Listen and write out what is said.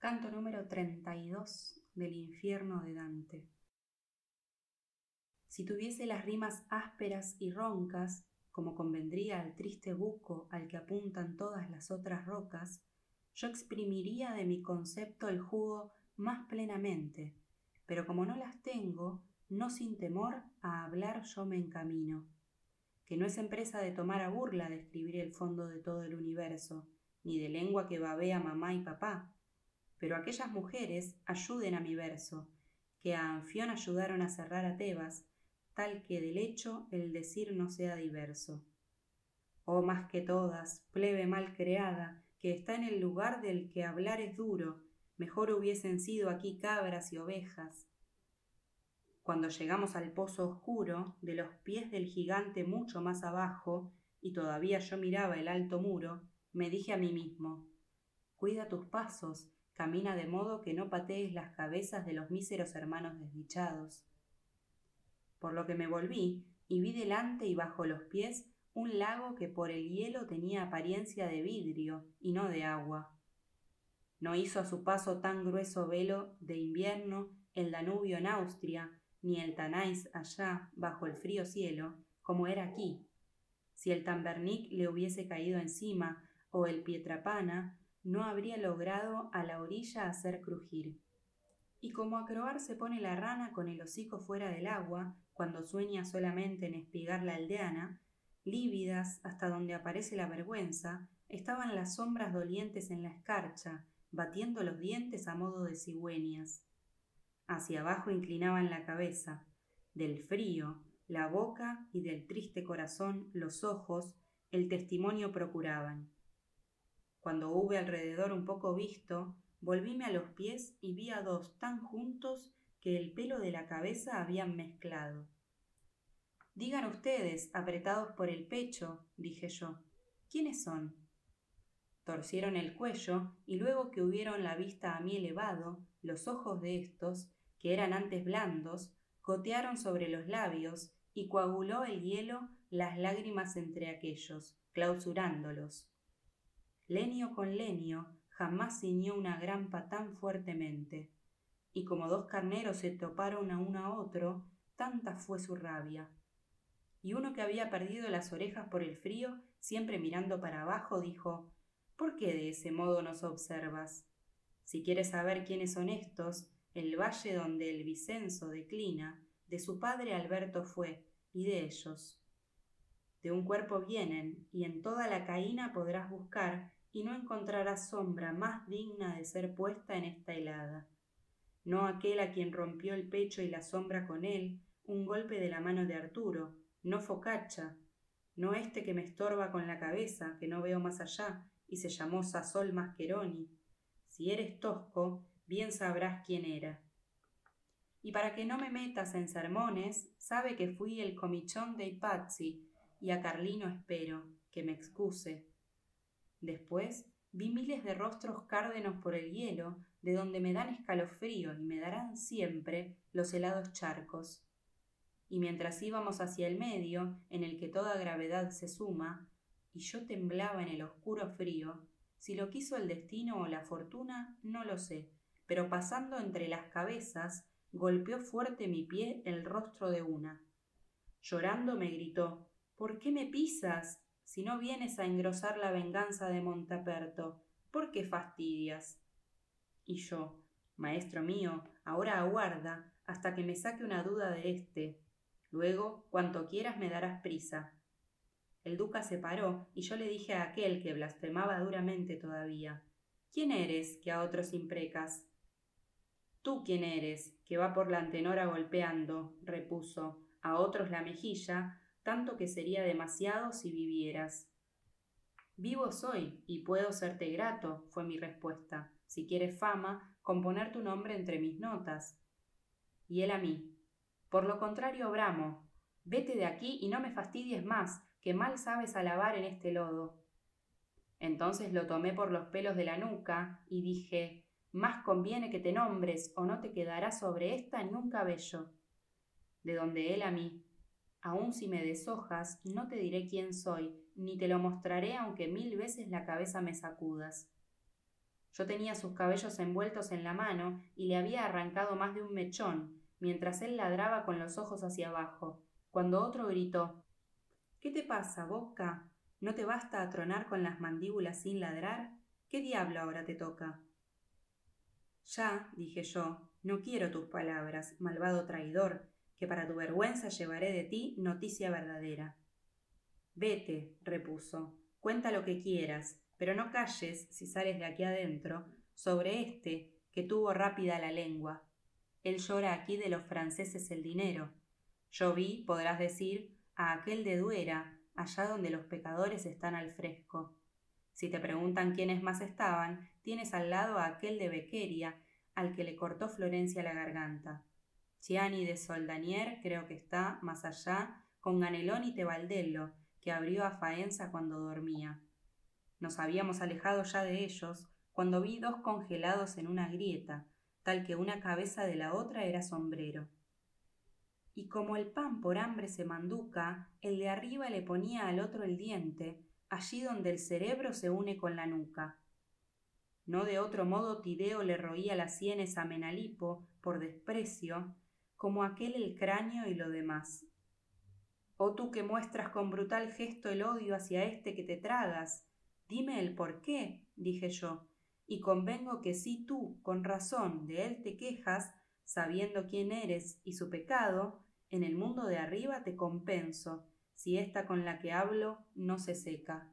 Canto número 32 del infierno de Dante. Si tuviese las rimas ásperas y roncas, como convendría al triste buco al que apuntan todas las otras rocas, yo exprimiría de mi concepto el jugo más plenamente, pero como no las tengo, no sin temor a hablar yo me encamino, que no es empresa de tomar a burla describir el fondo de todo el universo, ni de lengua que babea mamá y papá, pero aquellas mujeres ayuden a mi verso, que a Anfión ayudaron a cerrar a Tebas, tal que del hecho el decir no sea diverso. Oh más que todas, plebe mal creada, que está en el lugar del que hablar es duro, mejor hubiesen sido aquí cabras y ovejas. Cuando llegamos al pozo oscuro, de los pies del gigante mucho más abajo, y todavía yo miraba el alto muro, me dije a mí mismo, Cuida tus pasos, camina de modo que no patees las cabezas de los míseros hermanos desdichados. Por lo que me volví y vi delante y bajo los pies un lago que por el hielo tenía apariencia de vidrio y no de agua. No hizo a su paso tan grueso velo de invierno el Danubio en Austria, ni el Tanais allá bajo el frío cielo, como era aquí. Si el Tambernic le hubiese caído encima, o el Pietrapana, no habría logrado a la orilla hacer crujir. Y como a croar se pone la rana con el hocico fuera del agua, cuando sueña solamente en espigar la aldeana, lívidas hasta donde aparece la vergüenza, estaban las sombras dolientes en la escarcha, batiendo los dientes a modo de cigüeñas. Hacia abajo inclinaban la cabeza, del frío, la boca y del triste corazón los ojos, el testimonio procuraban. Cuando hube alrededor un poco visto, volvíme a los pies y vi a dos tan juntos que el pelo de la cabeza habían mezclado. Digan ustedes, apretados por el pecho, dije yo, ¿quiénes son? Torcieron el cuello y luego que hubieron la vista a mí elevado, los ojos de estos, que eran antes blandos, gotearon sobre los labios y coaguló el hielo las lágrimas entre aquellos, clausurándolos. Lenio con lenio jamás ciñó una grampa tan fuertemente, y como dos carneros se toparon a uno a otro, tanta fue su rabia. Y uno que había perdido las orejas por el frío, siempre mirando para abajo, dijo ¿Por qué de ese modo nos observas? Si quieres saber quiénes son estos, el valle donde el Vicenzo declina, de su padre Alberto fue, y de ellos. De un cuerpo vienen, y en toda la caína podrás buscar y no encontrarás sombra más digna de ser puesta en esta helada. No aquel a quien rompió el pecho y la sombra con él, un golpe de la mano de Arturo, no Focacha, no este que me estorba con la cabeza, que no veo más allá, y se llamó Sasol Mascheroni. Si eres tosco, bien sabrás quién era. Y para que no me metas en sermones, sabe que fui el comichón de Ipazzi, y a Carlino espero, que me excuse, Después vi miles de rostros cárdenos por el hielo, de donde me dan escalofrío y me darán siempre los helados charcos. Y mientras íbamos hacia el medio, en el que toda gravedad se suma, y yo temblaba en el oscuro frío, si lo quiso el destino o la fortuna, no lo sé, pero pasando entre las cabezas, golpeó fuerte mi pie el rostro de una. Llorando me gritó ¿Por qué me pisas? Si no vienes a engrosar la venganza de Montaperto, ¿por qué fastidias? Y yo, maestro mío, ahora aguarda hasta que me saque una duda de éste. Luego, cuanto quieras me darás prisa. El duca se paró y yo le dije a aquel que blasfemaba duramente todavía, ¿Quién eres que a otros imprecas? Tú quién eres, que va por la antenora golpeando, repuso, a otros la mejilla, tanto que sería demasiado si vivieras. Vivo soy y puedo serte grato, fue mi respuesta. Si quieres fama, componer tu nombre entre mis notas. Y él a mí. Por lo contrario, bramo. Vete de aquí y no me fastidies más, que mal sabes alabar en este lodo. Entonces lo tomé por los pelos de la nuca y dije, más conviene que te nombres o no te quedará sobre esta ni un cabello. De donde él a mí, Aun si me deshojas, no te diré quién soy, ni te lo mostraré aunque mil veces la cabeza me sacudas. Yo tenía sus cabellos envueltos en la mano y le había arrancado más de un mechón, mientras él ladraba con los ojos hacia abajo, cuando otro gritó ¿Qué te pasa, Boca? ¿No te basta atronar con las mandíbulas sin ladrar? ¿Qué diablo ahora te toca? Ya, dije yo, no quiero tus palabras, malvado traidor, que para tu vergüenza llevaré de ti noticia verdadera. Vete, repuso, cuenta lo que quieras, pero no calles, si sales de aquí adentro, sobre este que tuvo rápida la lengua. Él llora aquí de los franceses el dinero. Yo vi, podrás decir, a aquel de Duera, allá donde los pecadores están al fresco. Si te preguntan quiénes más estaban, tienes al lado a aquel de Bequeria, al que le cortó Florencia la garganta. Chiani de Soldanier creo que está más allá con Ganelón y Tebaldello, que abrió a Faenza cuando dormía. Nos habíamos alejado ya de ellos cuando vi dos congelados en una grieta, tal que una cabeza de la otra era sombrero. Y como el pan por hambre se manduca, el de arriba le ponía al otro el diente, allí donde el cerebro se une con la nuca. No de otro modo Tideo le roía las sienes a Menalipo, por desprecio, como aquel el cráneo y lo demás. Oh tú que muestras con brutal gesto el odio hacia este que te tragas, dime el por qué, dije yo, y convengo que si tú, con razón, de él te quejas, sabiendo quién eres y su pecado, en el mundo de arriba te compenso, si esta con la que hablo no se seca.